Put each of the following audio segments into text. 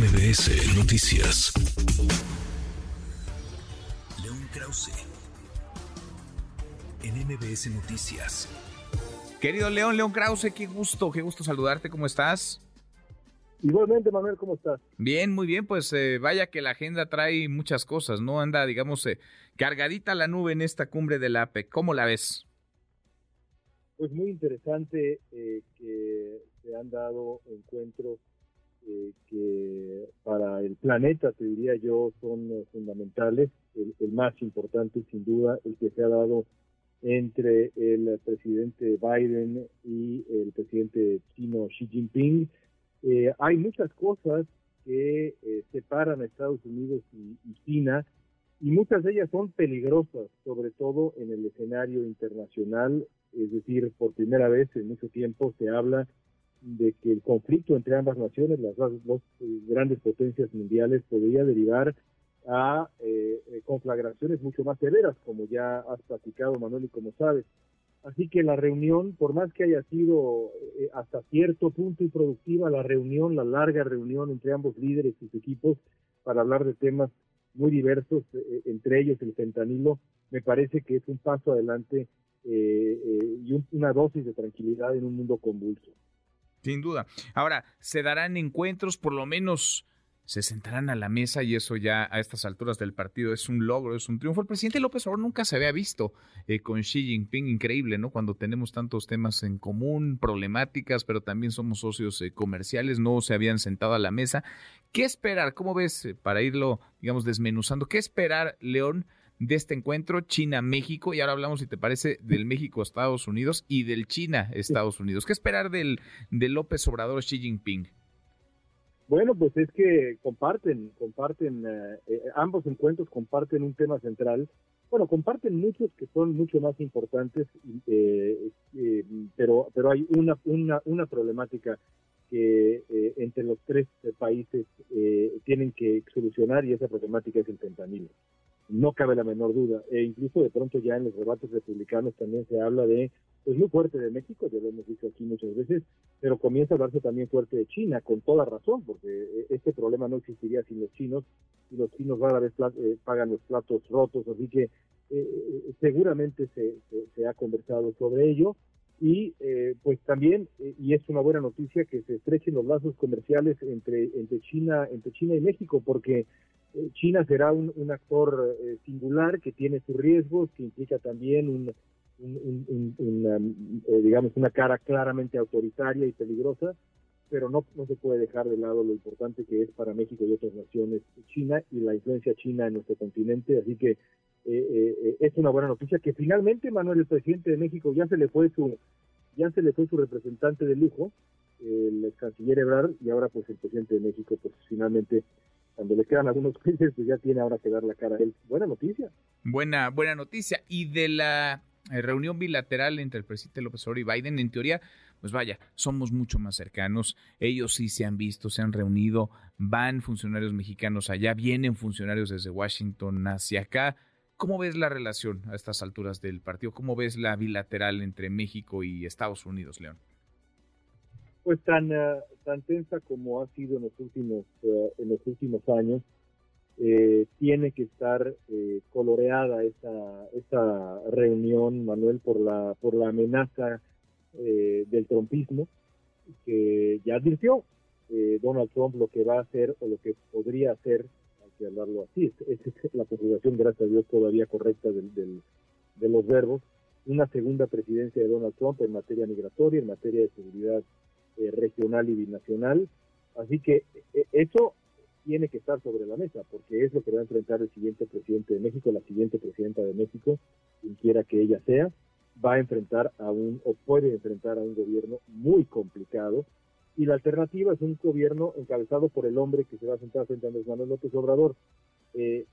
MBS Noticias. León Krause. En MBS Noticias. Querido León, León Krause, qué gusto, qué gusto saludarte, ¿cómo estás? Igualmente, Manuel, ¿cómo estás? Bien, muy bien, pues eh, vaya que la agenda trae muchas cosas, ¿no? Anda, digamos, eh, cargadita la nube en esta cumbre de la APEC. ¿Cómo la ves? Pues muy interesante eh, que se han dado encuentros que para el planeta, te diría yo, son fundamentales. El, más importante, sin duda, el que se ha dado entre el presidente Biden y el presidente chino Xi Jinping. Eh, hay muchas cosas que eh, separan a Estados Unidos y, China y muchas de ellas son peligrosas, sobre todo en el escenario internacional. Es decir, por primera vez en mucho tiempo se habla de que el conflicto entre ambas naciones, las dos, grandes potencias mundiales, podría derivar a eh, eh, conflagraciones mucho más severas, como ya has platicado, Manuel, y como sabes. Así que la reunión, por más que haya sido eh, hasta cierto punto improductiva, la reunión, la larga reunión entre ambos líderes y sus equipos para hablar de temas muy diversos, entre ellos el fentanilo, me parece que es un paso adelante y una dosis de tranquilidad en un mundo convulso. Sin duda. Ahora, se darán encuentros, por lo menos se sentarán a la mesa y eso ya a estas alturas del partido es un logro, es un triunfo. El presidente López Obrador nunca se había visto eh, con Xi Jinping, increíble, ¿no? Cuando tenemos tantos temas en común, problemáticas, pero también somos socios eh, comerciales, no se habían sentado a la mesa. ¿Qué esperar? ¿Cómo ves, eh, para irlo, digamos, desmenuzando, qué esperar, León, de este encuentro China-México? Y ahora hablamos, si te parece, del México-Estados Unidos y del China-Estados Unidos. ¿Qué esperar del, de López Obrador Xi Jinping? Bueno, pues es que comparten, comparten, eh, eh, ambos encuentros comparten un tema central. Bueno, comparten muchos que son mucho más importantes, eh, pero pero hay una una, una problemática que entre los tres países tienen que solucionar y esa problemática es el fentanilo no cabe la menor duda. E incluso de pronto ya en los debates republicanos también se habla de, pues muy fuerte de México, ya lo hemos dicho aquí muchas veces, pero comienza a hablarse también fuerte de China, con toda razón, porque eh, este problema no existiría sin los chinos, y los chinos rara vez eh, pagan los platos rotos, así que eh, seguramente se, se, ha conversado sobre ello. Y pues también, y es una buena noticia, que se estrechen los lazos comerciales entre, entre, China, entre China y México, porque eh, China será un, actor eh, singular que tiene sus riesgos, que implica también un, una, eh, digamos una cara claramente autoritaria y peligrosa, pero no, no se puede dejar de lado lo importante que es para México y otras naciones China y la influencia china en nuestro continente, así que es una buena noticia que finalmente Manuel el presidente de México ya se le fue su ya se le fue su representante de lujo el canciller Ebrard y ahora pues el presidente de México pues finalmente cuando le quedan algunos meses, pues ya tiene ahora que dar la cara a él. Buena noticia. Buena, buena noticia. Y de la eh, reunión bilateral entre el presidente López Obrador y Biden, en teoría, pues vaya, somos mucho más cercanos. Ellos sí se han visto, se han reunido, van funcionarios mexicanos allá, vienen funcionarios desde Washington hacia acá. ¿Cómo ves la relación a estas alturas del partido? ¿Cómo ves la bilateral entre México y Estados Unidos, León? pues tan eh, tan tensa como ha sido en los últimos eh, en los últimos años eh, tiene que estar coloreada esa esa reunión Manuel por la por la amenaza del trompismo que ya advirtió Donald Trump lo que va a hacer o lo que podría hacer hay que hablarlo así es, es la conjugación gracias a Dios todavía correcta del, del, de los verbos una segunda presidencia de Donald Trump en materia migratoria en materia de seguridad eh, regional y binacional. Así que eh, eso tiene que estar sobre la mesa, porque es lo que va a enfrentar el siguiente presidente de México, la siguiente presidenta de México, quien quiera que ella sea, va a enfrentar a un, o puede enfrentar a un gobierno muy complicado, y la alternativa es un gobierno encabezado por el hombre que se va a sentar frente a Andrés Manuel López Obrador. Eh,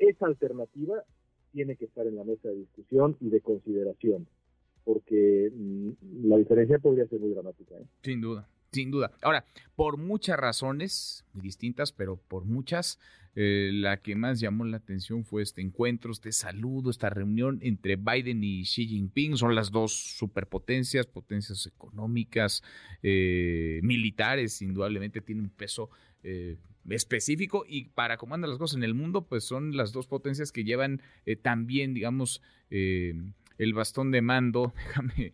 esa alternativa tiene que estar en la mesa de discusión y de consideración porque mm, la diferencia podría ser muy dramática. ¿eh? Sin duda, sin duda. Ahora, por muchas razones, distintas, pero por muchas, eh, la que más llamó la atención fue este encuentro, este saludo, esta reunión entre Biden y Xi Jinping. Son las dos superpotencias, potencias económicas, eh, militares, indudablemente tienen un peso eh, específico y para cómo andan las cosas en el mundo, pues son las dos potencias que llevan también, digamos, el bastón de mando, déjame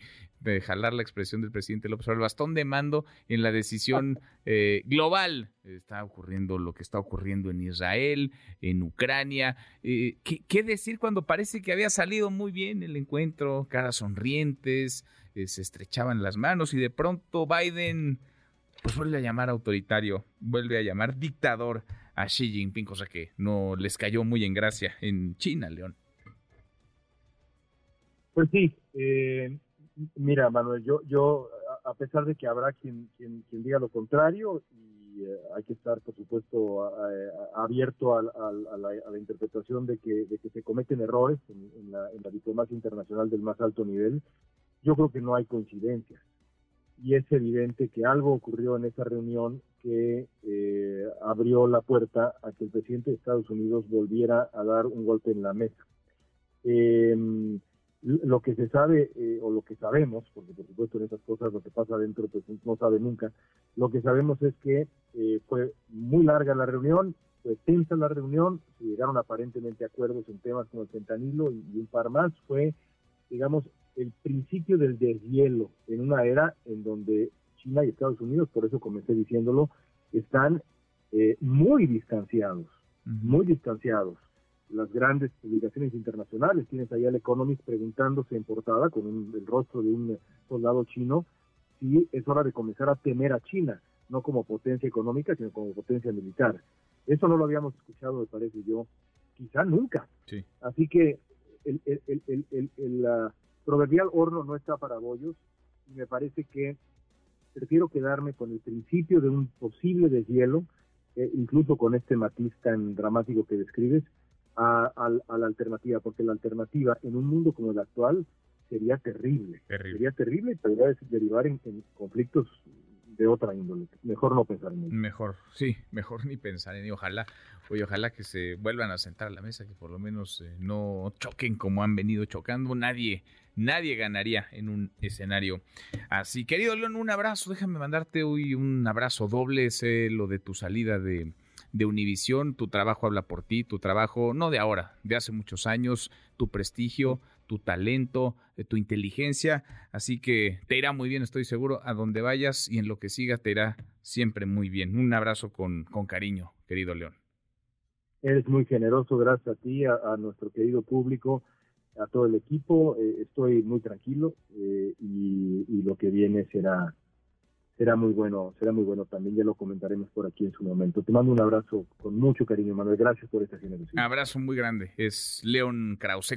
de jalar la expresión del presidente López Obrador, el bastón de mando en la decisión eh, global. Está ocurriendo lo que está ocurriendo en Israel, en Ucrania. Eh, ¿qué, decir cuando parece que había salido muy bien el encuentro? Caras sonrientes, eh, se estrechaban las manos y de pronto Biden pues vuelve a llamar autoritario, vuelve a llamar dictador a Xi Jinping, cosa que no les cayó muy en gracia en China, León. Pues sí, eh, Mira, Manuel, yo, yo a pesar de que habrá quien, quien, diga lo contrario, y eh, hay que estar, por supuesto, abierto a, la, interpretación de que, de que se cometen errores en, la, diplomacia internacional del más alto nivel, yo creo que no hay coincidencia. Y es evidente que algo ocurrió en esa reunión que eh, abrió la puerta a que el presidente de Estados Unidos volviera a dar un golpe en la mesa. Eh, lo que se sabe eh, o lo que sabemos, porque por supuesto en esas cosas lo que pasa adentro pues no sabe nunca, lo que sabemos es que eh, fue muy larga la reunión, fue tensa la reunión, se llegaron aparentemente a acuerdos en temas como el fentanilo y, un par más, fue digamos el principio del deshielo en una era en donde China y Estados Unidos, por eso comencé diciéndolo, están eh, muy distanciados, muy distanciados las grandes publicaciones internacionales. Tienes allá el Economist preguntándose en portada con el rostro de un soldado chino si es hora de comenzar a temer a China, no como potencia económica, sino como potencia militar. Eso no lo habíamos escuchado, me parece yo, quizá nunca. Así que el, el, proverbial horno no está para bollos y me parece que prefiero quedarme con el principio de un posible deshielo, eh, incluso con este matiz tan dramático que describes, a, la alternativa, porque la alternativa en un mundo como el actual sería terrible. Sería terrible y podría derivar en, conflictos de otra índole. Mejor no pensar en ello. Mejor, sí, mejor ni pensar en ello. Ojalá, oye, ojalá que se vuelvan a sentar a la mesa, que por lo menos eh, no choquen como han venido chocando. Nadie, nadie ganaría en un escenario así. Querido León, un abrazo. Déjame mandarte hoy un abrazo doble. Sé lo de tu salida de de Univisión, tu trabajo habla por ti, tu trabajo no de ahora, de hace muchos años, tu prestigio, tu talento, eh, tu inteligencia, así que te irá muy bien, estoy seguro, a donde vayas y en lo que sigas te irá siempre muy bien. Un abrazo con, con cariño, querido León. Eres muy generoso, gracias a ti, a, nuestro querido público, a todo el equipo. Eh, estoy muy tranquilo eh, y, lo que viene será será muy bueno, será muy bueno también, ya lo comentaremos por aquí en su momento. Te mando un abrazo con mucho cariño, Manuel, gracias por esta generación. Un abrazo muy grande, es León Krause.